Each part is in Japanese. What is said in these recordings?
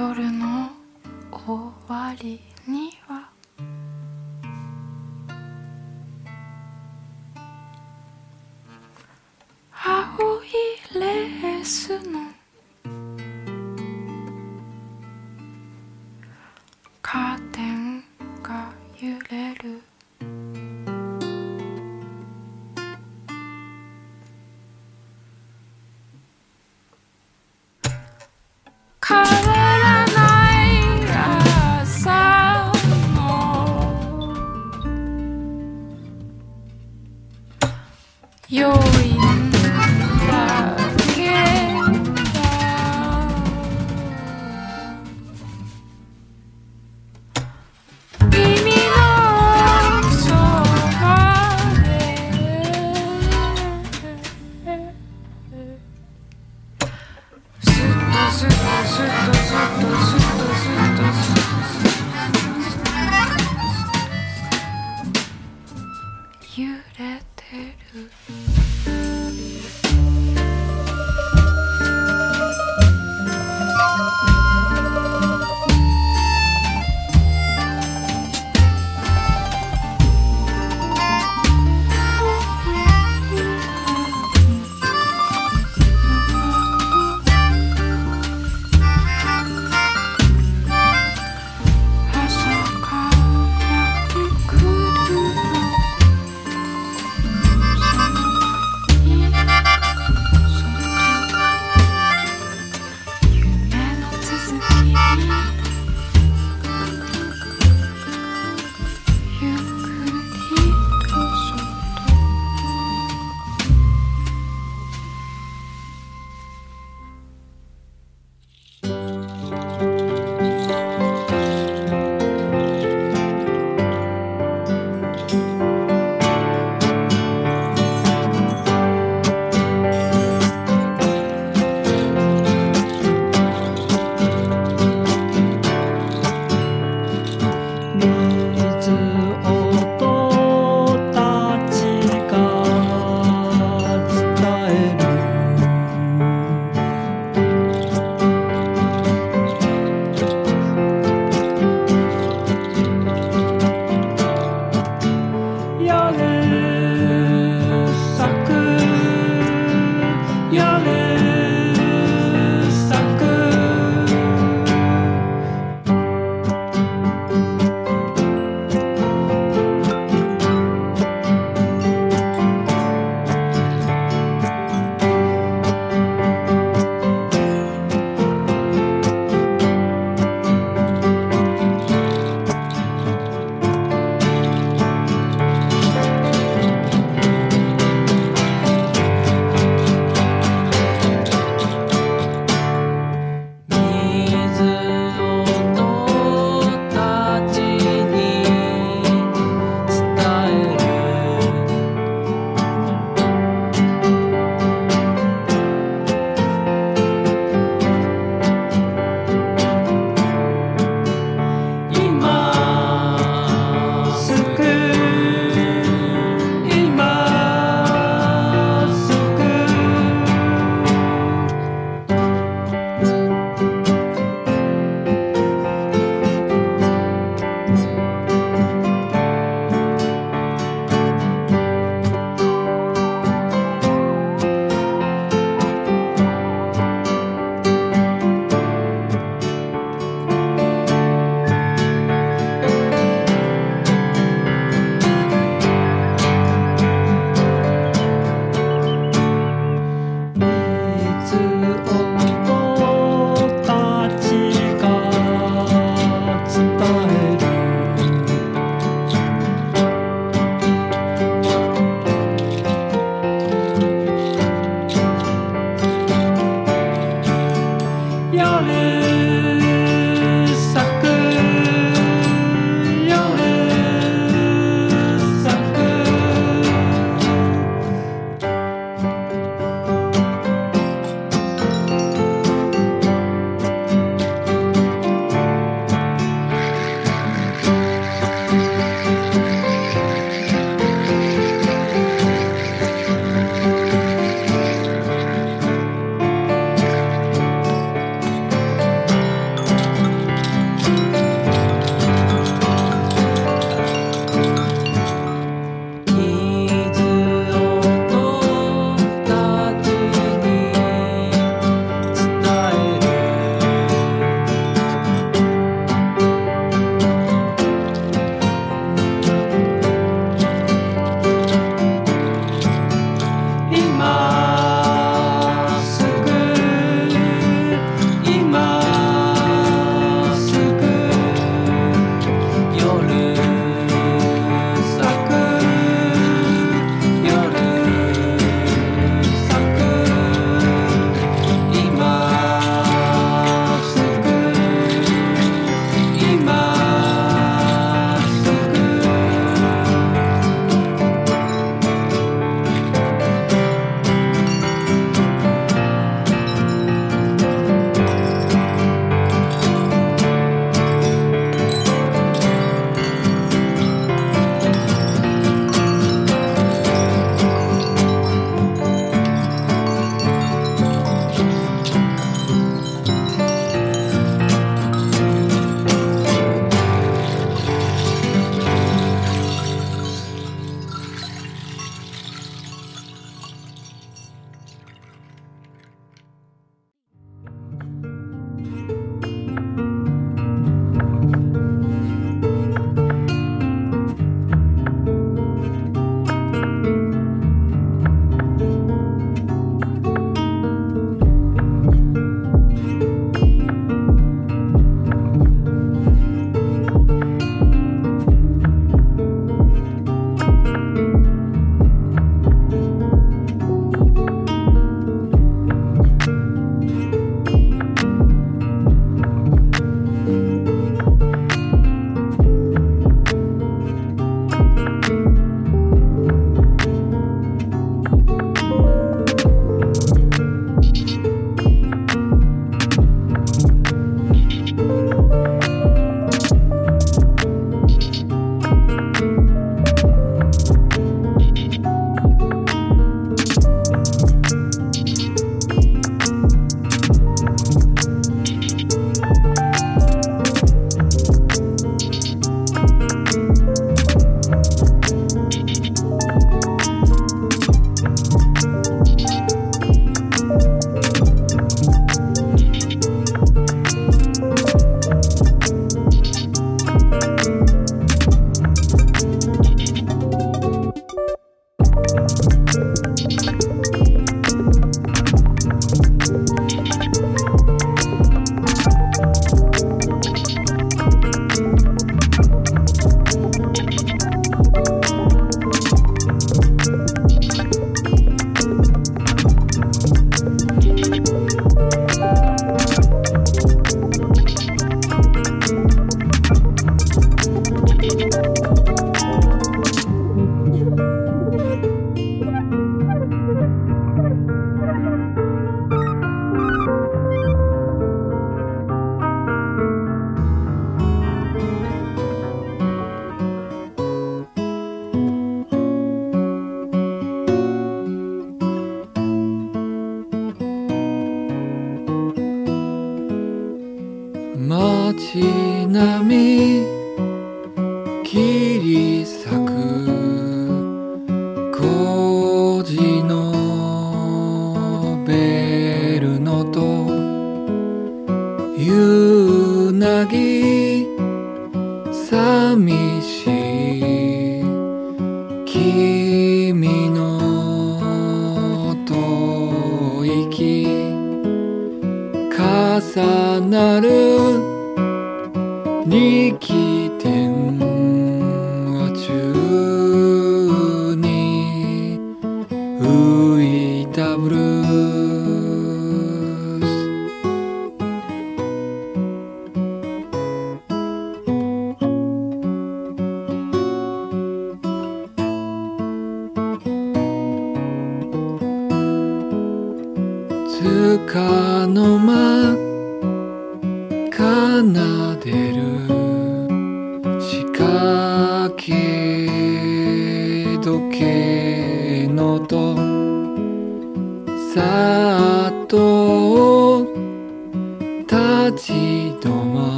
夜の終わりに。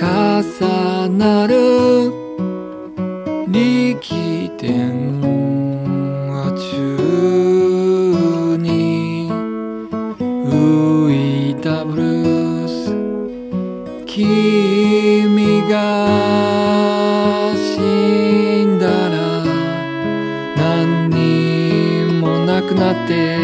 重なる力点は宙に浮いたブルース君が死んだら何にもなくなって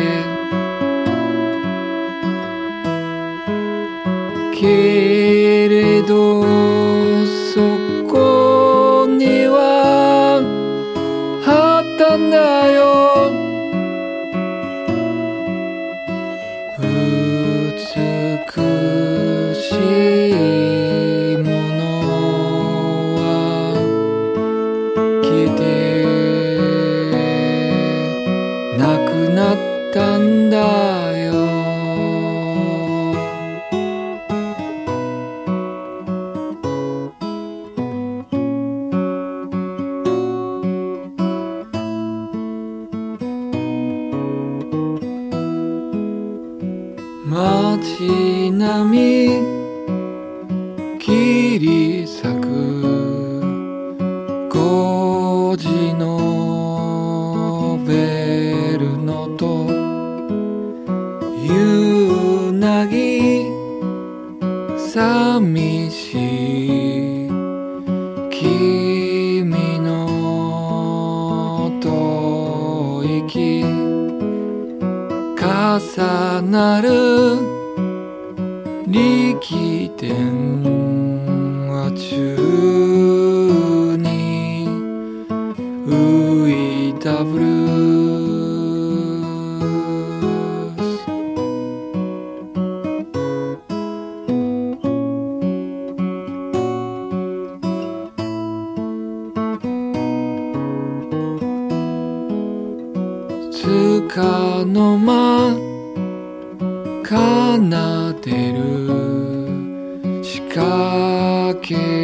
かの間奏でる。仕掛け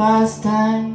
last time.